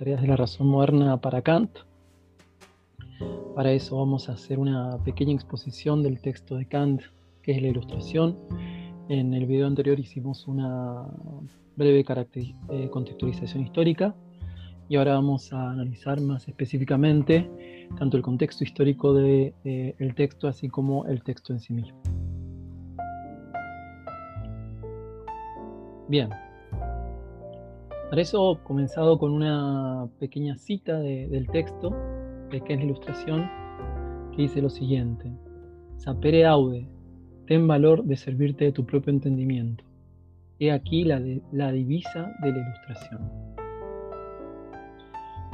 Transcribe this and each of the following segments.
tareas de la razón moderna para Kant. Para eso vamos a hacer una pequeña exposición del texto de Kant, que es la ilustración. En el video anterior hicimos una breve eh, contextualización histórica y ahora vamos a analizar más específicamente tanto el contexto histórico del de, eh, texto así como el texto en sí mismo. Bien, para eso he comenzado con una pequeña cita del texto, de que es la ilustración, que dice lo siguiente. Sapere aude, ten valor de servirte de tu propio entendimiento. He aquí la, la divisa de la ilustración.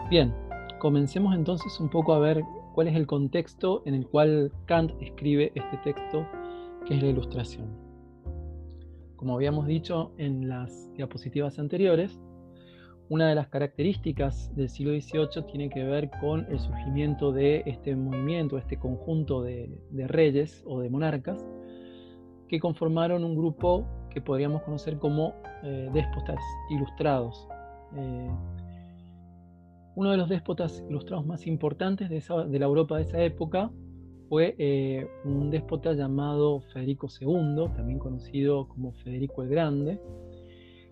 Bien, comencemos entonces un poco a ver cuál es el contexto en el cual Kant escribe este texto, que es la ilustración. Como habíamos dicho en las diapositivas anteriores, una de las características del siglo XVIII tiene que ver con el surgimiento de este movimiento, este conjunto de, reyes o de monarcas que conformaron un grupo que podríamos conocer como eh, déspotas ilustrados. Eh, uno de los déspotas ilustrados más importantes de, la Europa de esa época fue eh, un déspota llamado Federico II, también conocido como Federico el Grande,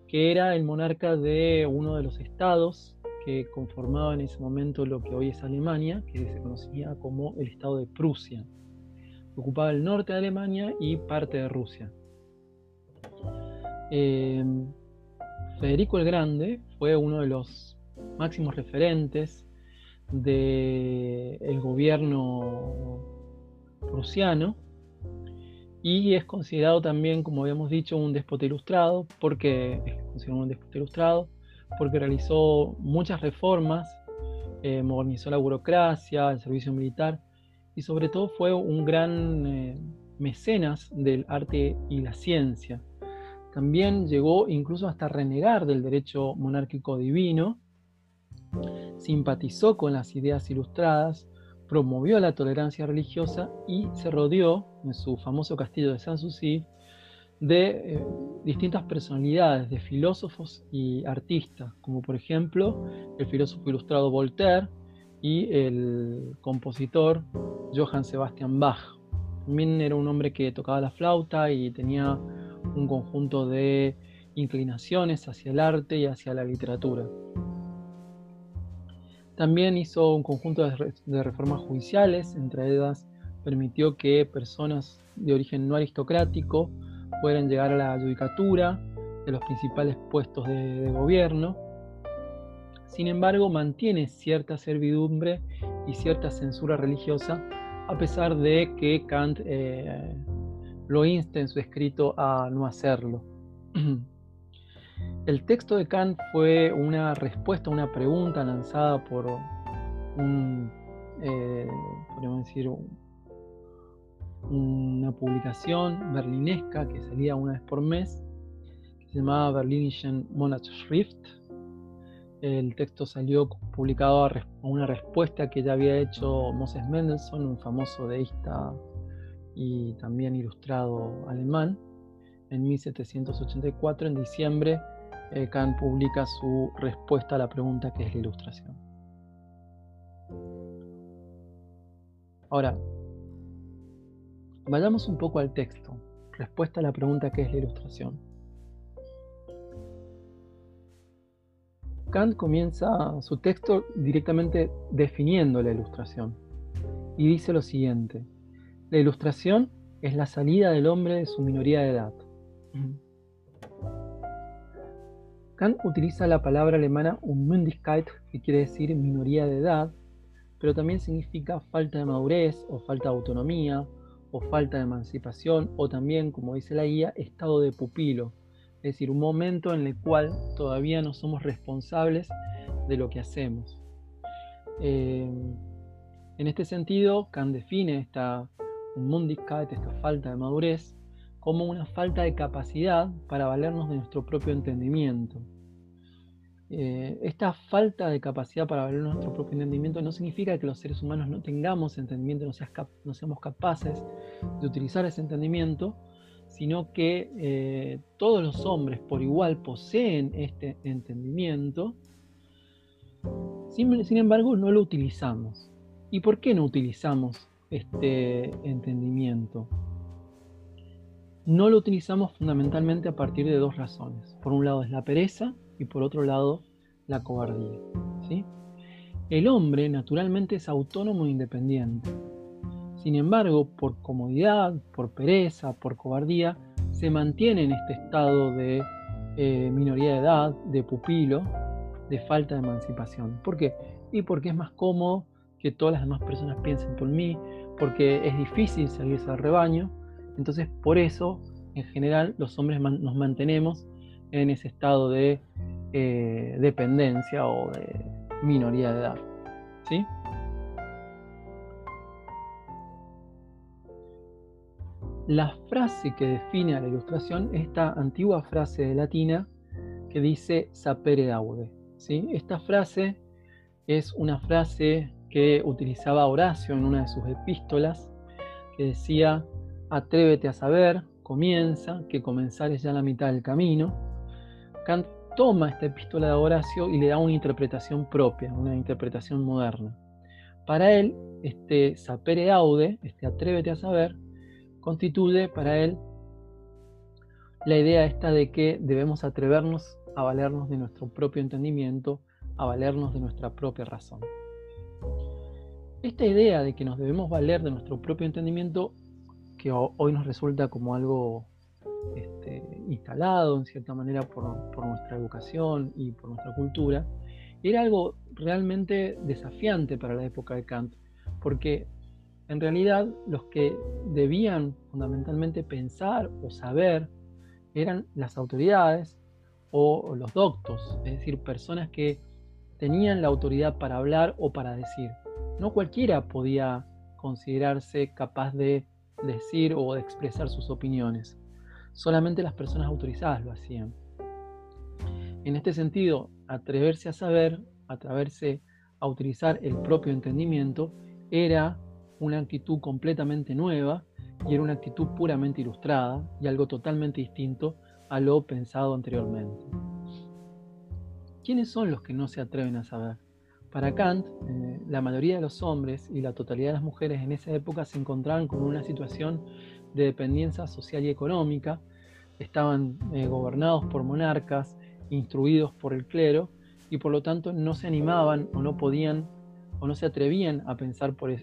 que era el monarca de uno de los estados que conformaba en ese momento lo que hoy es Alemania, que se conocía como el estado de Prusia. Ocupaba el norte de Alemania y parte de Rusia. Em, Federico el Grande fue uno de los máximos referentes del gobierno prusiano y es considerado también, como habíamos dicho, un déspota ilustrado, porque es considerado un déspota ilustrado, porque realizó muchas reformas, eh, modernizó la burocracia, el servicio militar, y sobre todo fue un gran eh, mecenas del arte y la ciencia. También llegó incluso hasta renegar del derecho monárquico divino, simpatizó con las ideas ilustradas, promovió la tolerancia religiosa y se rodeó en su famoso castillo de Sanssouci de eh, distintas personalidades, de filósofos y artistas, como por ejemplo el filósofo ilustrado Voltaire y el compositor Johann Sebastian Bach. También era un hombre que tocaba la flauta y tenía un conjunto de inclinaciones hacia el arte y hacia la literatura. También hizo un conjunto de, reformas judiciales, entre ellas permitió que personas de origen no aristocrático puedan llegar a la judicatura de los principales puestos de, gobierno. Sin embargo, mantiene cierta servidumbre y cierta censura religiosa, a pesar de que Kant eh, lo insta en su escrito a no hacerlo. El texto de Kant fue una respuesta a una pregunta lanzada por un, eh, podríamos decir, una publicación berlinesca que salía una vez por mes, que se llamaba Berlinischen Monatsschrift. El texto salió publicado a una respuesta que ya había hecho Moses Mendelssohn, un famoso deísta y también ilustrado alemán, en 1784, en diciembre eh, Kant publica su respuesta a la pregunta que es la ilustración. Ahora, vayamos un poco al texto. Respuesta a la pregunta que es la ilustración. Kant comienza su texto directamente definiendo la ilustración y dice lo siguiente. La ilustración es la salida del hombre de su minoría de edad. Kant utiliza la palabra alemana Unmündigkeit, que quiere decir minoría de edad, pero también significa falta de madurez o falta de autonomía o falta de emancipación o también, como dice la guía, estado de pupilo, es decir, un momento en el cual todavía no somos responsables de lo que hacemos. Eh, en este sentido, Kant define esta Unmündigkeit, esta falta de madurez, como una falta de capacidad para valernos de nuestro propio entendimiento. Eh, esta falta de capacidad para valer nuestro propio entendimiento no significa que los seres humanos no tengamos entendimiento, no, seamos capaces de utilizar ese entendimiento, sino que eh, todos los hombres por igual poseen este entendimiento, sin embargo no lo utilizamos. ¿Y por qué no utilizamos este entendimiento? No lo utilizamos fundamentalmente a partir de dos razones. Por un lado es la pereza y por otro lado la cobardía. ¿sí? El hombre naturalmente es autónomo e independiente. Sin embargo, por comodidad, por pereza, por cobardía, se mantiene en este estado de eh, minoría de edad, de pupilo, de falta de emancipación. ¿Por qué? Y porque es más cómodo que todas las demás personas piensen por mí, porque es difícil salirse al rebaño. Entonces, por eso, en general, los hombres nos mantenemos en ese estado de eh, dependencia o de minoría de edad. ¿Sí? La frase que define a la ilustración es esta antigua frase latina que dice sapere aude. ¿sí? Esta frase es una frase que utilizaba Horacio en una de sus epístolas, que decía, atrévete a saber, comienza, que comenzar es ya la mitad del camino. Kant toma esta epístola de Horacio y le da una interpretación propia, una interpretación moderna. Para él, este sapere aude, este atrévete a saber, constituye para él la idea esta de que debemos atrevernos a valernos de nuestro propio entendimiento, a valernos de nuestra propia razón. Esta idea de que nos debemos valer de nuestro propio entendimiento, que hoy nos resulta como algo este, instalado en cierta manera por, nuestra educación y por nuestra cultura, era algo realmente desafiante para la época de Kant, porque en realidad los que debían fundamentalmente pensar o saber eran las autoridades o los doctos, es decir, personas que tenían la autoridad para hablar o para decir. No cualquiera podía considerarse capaz de decir o de expresar sus opiniones. Solamente las personas autorizadas lo hacían. En este sentido, atreverse a saber, atreverse a utilizar el propio entendimiento, era una actitud completamente nueva y era una actitud puramente ilustrada y algo totalmente distinto a lo pensado anteriormente. ¿Quiénes son los que no se atreven a saber? Para Kant, eh, la mayoría de los hombres y la totalidad de las mujeres en esa época se encontraban con una situación de dependencia social y económica, estaban eh, gobernados por monarcas, instruidos por el clero, y por lo tanto no se animaban o no podían o no se atrevían a pensar por,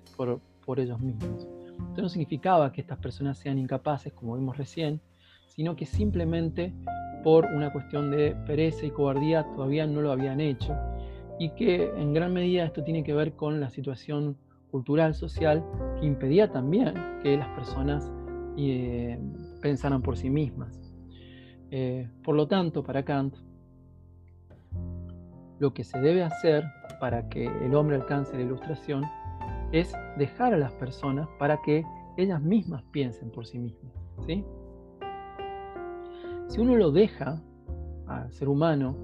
por, ellos mismos. Esto no significaba que estas personas sean incapaces, como vimos recién, sino que simplemente por una cuestión de pereza y cobardía todavía no lo habían hecho y que en gran medida esto tiene que ver con la situación cultural, social, que impedía también que las personas eh, pensaran por sí mismas. Eh, por lo tanto, para Kant, lo que se debe hacer para que el hombre alcance la ilustración es dejar a las personas para que ellas mismas piensen por sí mismas. Si uno lo deja al ser humano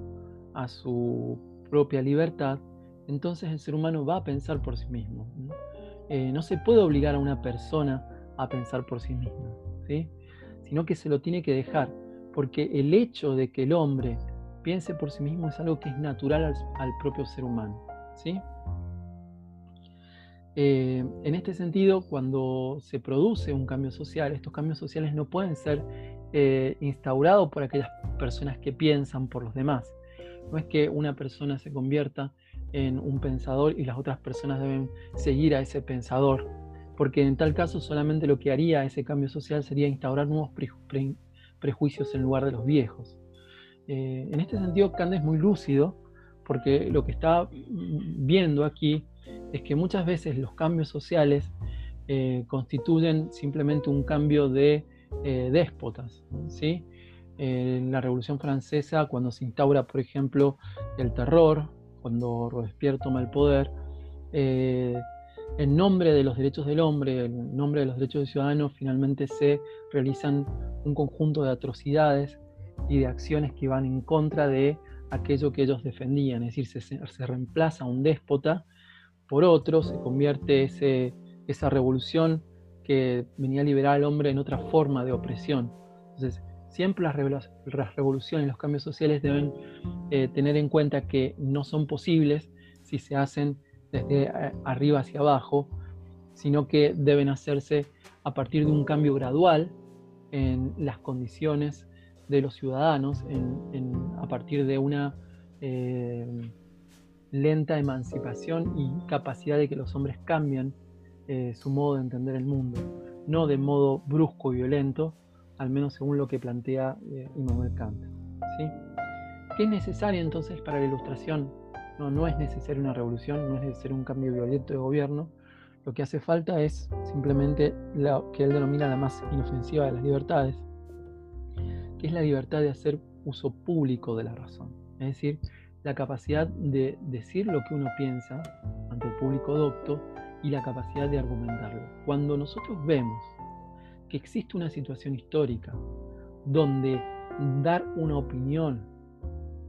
a su propia libertad, entonces el ser humano va a pensar por sí mismo. ¿no? Eh, se puede obligar a una persona a pensar por sí misma, ¿sí? sino que se lo tiene que dejar, porque el hecho de que el hombre piense por sí mismo es algo que es natural al, propio ser humano. ¿sí? Eh, en este sentido, cuando se produce un cambio social, estos cambios sociales no pueden ser eh, instaurados por aquellas personas que piensan por los demás. No es que una persona se convierta en un pensador y las otras personas deben seguir a ese pensador, porque en tal caso solamente lo que haría ese cambio social sería instaurar nuevos prejuicios en lugar de los viejos. Eh, en este sentido, Kant es muy lúcido, porque lo que está viendo aquí es que muchas veces los cambios sociales eh, constituyen simplemente un cambio de eh, déspotas. ¿sí? En la Revolución Francesa, cuando se instaura, por ejemplo, el terror, cuando Robespierre toma el poder, en nombre de los derechos del hombre, en nombre de los derechos del ciudadano, finalmente se realizan un conjunto de atrocidades y de acciones que van en contra de aquello que ellos defendían, es decir, se, reemplaza un déspota por otro, se convierte ese, esa revolución que venía a liberar al hombre en otra forma de opresión. Entonces, siempre las, revoluciones, los cambios sociales deben eh, tener en cuenta que no son posibles si se hacen desde eh, arriba hacia abajo, sino que deben hacerse a partir de un cambio gradual en las condiciones de los ciudadanos, a partir de una eh, lenta emancipación y capacidad de que los hombres cambien su modo de entender el mundo, no de modo brusco y violento, al menos según lo que plantea eh, Immanuel Kant. ¿sí? ¿Qué es necesario entonces para la ilustración? No, es necesaria una revolución, no es necesario un cambio violento de gobierno. Lo que hace falta es simplemente lo que él denomina la más inofensiva de las libertades, que es la libertad de hacer uso público de la razón. Es decir, la capacidad de decir lo que uno piensa ante el público docto y la capacidad de argumentarlo. Cuando nosotros vemos que existe una situación histórica donde dar una opinión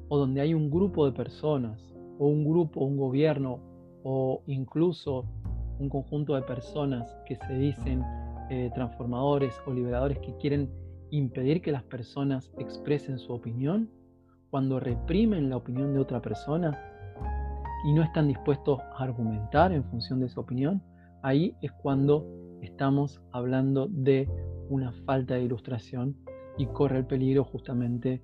o donde hay un grupo de personas o un grupo, un gobierno o incluso un conjunto de personas que se dicen eh, transformadores o liberadores que quieren impedir que las personas expresen su opinión, cuando reprimen la opinión de otra persona y no están dispuestos a argumentar en función de esa opinión, ahí es cuando estamos hablando de una falta de ilustración y corre el peligro justamente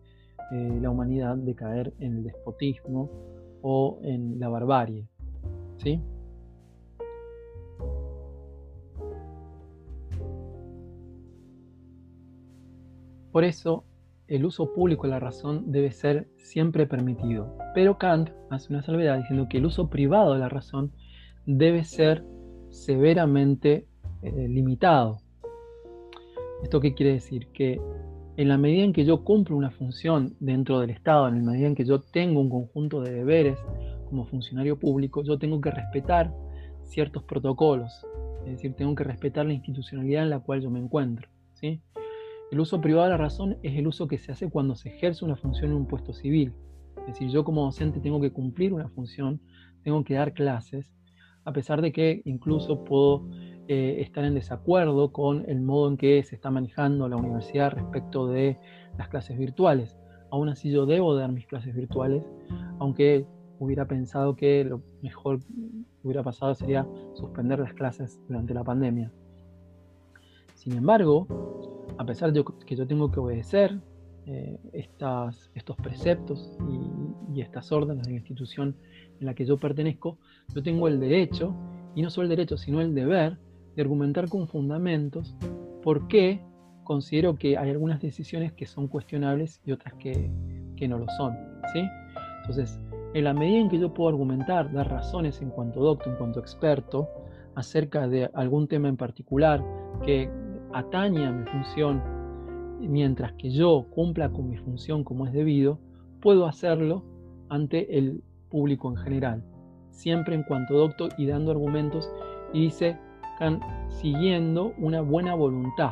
eh, la humanidad de caer en el despotismo o en la barbarie. ¿sí? Por eso, el uso público de la razón debe ser siempre permitido. Pero Kant hace una salvedad diciendo que el uso privado de la razón debe ser severamente eh, limitado. ¿Esto qué quiere decir? Que en la medida en que yo cumplo una función dentro del Estado, en la medida en que yo tengo un conjunto de deberes como funcionario público, yo tengo que respetar ciertos protocolos, es decir, tengo que respetar la institucionalidad en la cual yo me encuentro. ¿sí? El uso privado de la razón es el uso que se hace cuando se ejerce una función en un puesto civil. Es decir, yo como docente tengo que cumplir una función, tengo que dar clases, a pesar de que incluso puedo eh, estar en desacuerdo con el modo en que se está manejando la universidad respecto de las clases virtuales. Aún así yo debo dar mis clases virtuales, aunque hubiera pensado que lo mejor que hubiera pasado sería suspender las clases durante la pandemia. Sin embargo, a pesar de que yo tengo que obedecer eh, estas, estos preceptos y, y, estas órdenes de la institución en la que yo pertenezco, yo tengo el derecho, y no solo el derecho, sino el deber de argumentar con fundamentos por qué considero que hay algunas decisiones que son cuestionables y otras que, no lo son. ¿sí? Entonces, en la medida en que yo puedo argumentar, dar razones en cuanto doctor, en cuanto experto, acerca de algún tema en particular que atañe a mi función, mientras que yo cumpla con mi función como es debido, puedo hacerlo ante el público en general, siempre en cuanto doctor y dando argumentos. Y dice, están siguiendo una buena voluntad.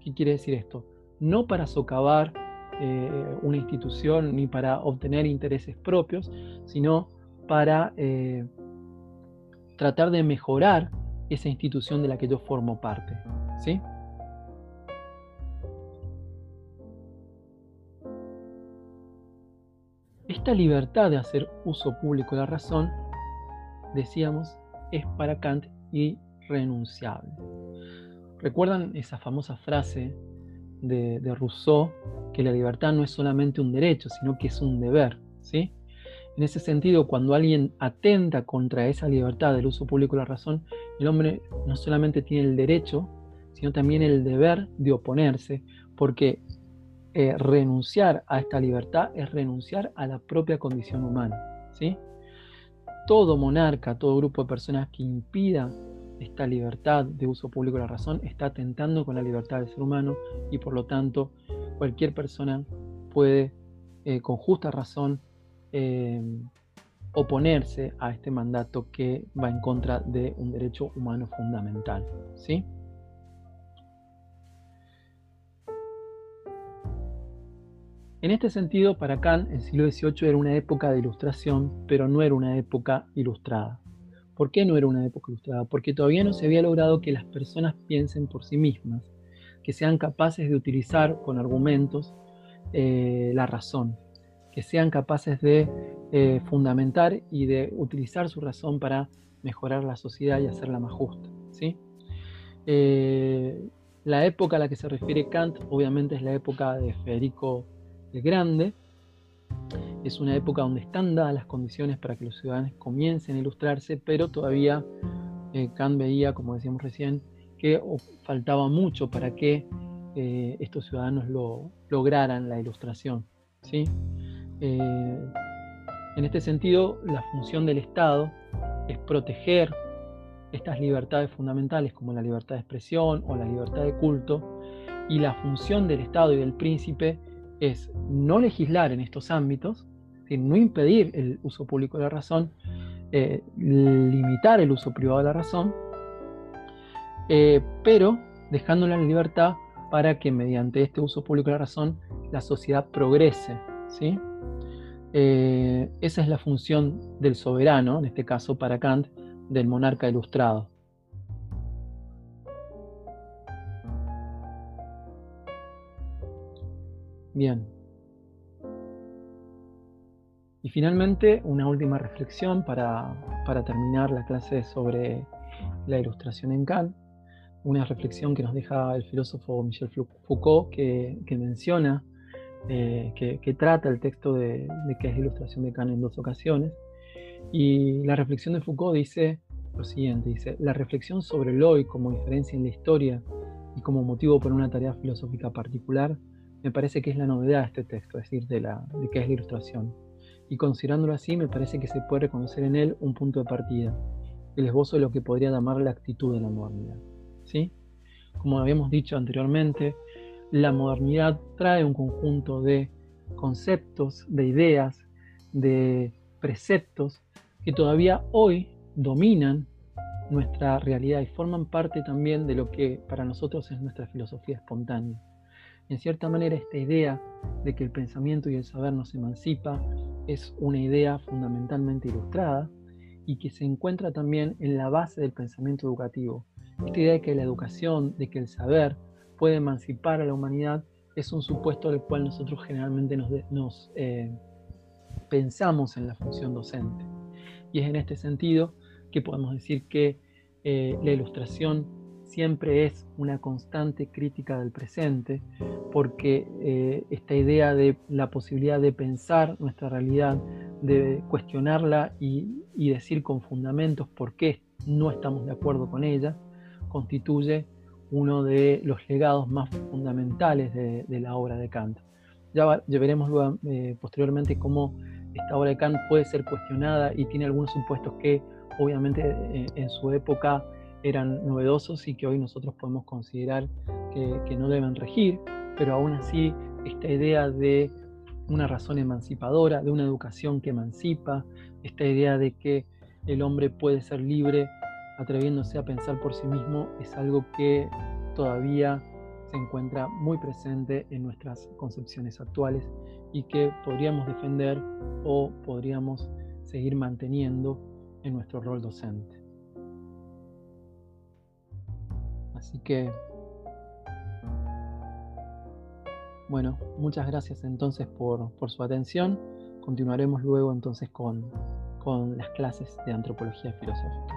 ¿Qué quiere decir esto? No para socavar eh, una institución ni para obtener intereses propios, sino para eh, tratar de mejorar esa institución de la que yo formo parte. ¿sí? Esta libertad de hacer uso público de la razón, decíamos, es para Kant y renunciable. ¿Recuerdan esa famosa frase de, Rousseau que la libertad no es solamente un derecho, sino que es un deber? ¿sí? En ese sentido, cuando alguien atenta contra esa libertad del uso público de la razón, el hombre no solamente tiene el derecho, sino también el deber de oponerse, porque eh, renunciar a esta libertad es renunciar a la propia condición humana. ¿sí? Todo monarca, todo grupo de personas que impida esta libertad de uso público de la razón está atentando con la libertad del ser humano y por lo tanto cualquier persona puede eh, con justa razón eh, oponerse a este mandato que va en contra de un derecho humano fundamental. ¿sí? En este sentido, para Kant, el siglo XVIII era una época de ilustración, pero no era una época ilustrada. ¿Por qué no era una época ilustrada? Porque todavía no se había logrado que las personas piensen por sí mismas, que sean capaces de utilizar con argumentos eh, la razón, que sean capaces de eh, fundamentar y de utilizar su razón para mejorar la sociedad y hacerla más justa. ¿sí? la época a la que se refiere Kant obviamente es la época de Federico el Grande, es una época donde están dadas las condiciones para que los ciudadanos comiencen a ilustrarse, pero todavía eh, Kant veía, como decíamos recién, que faltaba mucho para que eh, estos ciudadanos lo, lograran la ilustración. ¿sí? Eh, en este sentido, la función del Estado es proteger estas libertades fundamentales como la libertad de expresión o la libertad de culto, y la función del Estado y del príncipe es no legislar en estos ámbitos, no impedir el uso público de la razón, eh, limitar el uso privado de la razón, eh, pero dejándola en libertad para que mediante este uso público de la razón la sociedad progrese. ¿sí? Eh, esa es la función del soberano, en este caso para Kant, del monarca ilustrado. Bien. Y finalmente, una última reflexión para, terminar la clase sobre la ilustración en Kant. Una reflexión que nos deja el filósofo Michel Foucault, que, menciona, eh, que, trata el texto de, de es la ilustración de Kant en dos ocasiones. Y la reflexión de Foucault dice lo siguiente, dice, la reflexión sobre el hoy como diferencia en la historia y como motivo para una tarea filosófica particular me parece que es la novedad de este texto, es decir, de, la, de qué es la ilustración. Y considerándolo así, me parece que se puede reconocer en él un punto de partida, el esbozo de lo que podría llamar la actitud de la modernidad. ¿sí? Como habíamos dicho anteriormente, la modernidad trae un conjunto de conceptos, de ideas, de preceptos que todavía hoy dominan nuestra realidad y forman parte también de lo que para nosotros es nuestra filosofía espontánea. En cierta manera, esta idea de que el pensamiento y el saber nos emancipa es una idea fundamentalmente ilustrada y que se encuentra también en la base del pensamiento educativo. Esta idea de que la educación, de que el saber puede emancipar a la humanidad, es un supuesto del cual nosotros generalmente nos, eh, pensamos en la función docente. Y es en este sentido que podemos decir que eh, la ilustración siempre es una constante crítica del presente, porque eh, esta idea de la posibilidad de pensar nuestra realidad, de cuestionarla y, decir con fundamentos por qué no estamos de acuerdo con ella, constituye uno de los legados más fundamentales de, la obra de Kant. Ya, veremos eh, posteriormente cómo esta obra de Kant puede ser cuestionada y tiene algunos supuestos que obviamente eh, en su época eran novedosos y que hoy nosotros podemos considerar que, no deben regir, pero aún así esta idea de una razón emancipadora, de una educación que emancipa, esta idea de que el hombre puede ser libre atreviéndose a pensar por sí mismo, es algo que todavía se encuentra muy presente en nuestras concepciones actuales y que podríamos defender o podríamos seguir manteniendo en nuestro rol docente. Así que, bueno, muchas gracias entonces por, por su atención. Continuaremos luego entonces con, con las clases de antropología filosófica.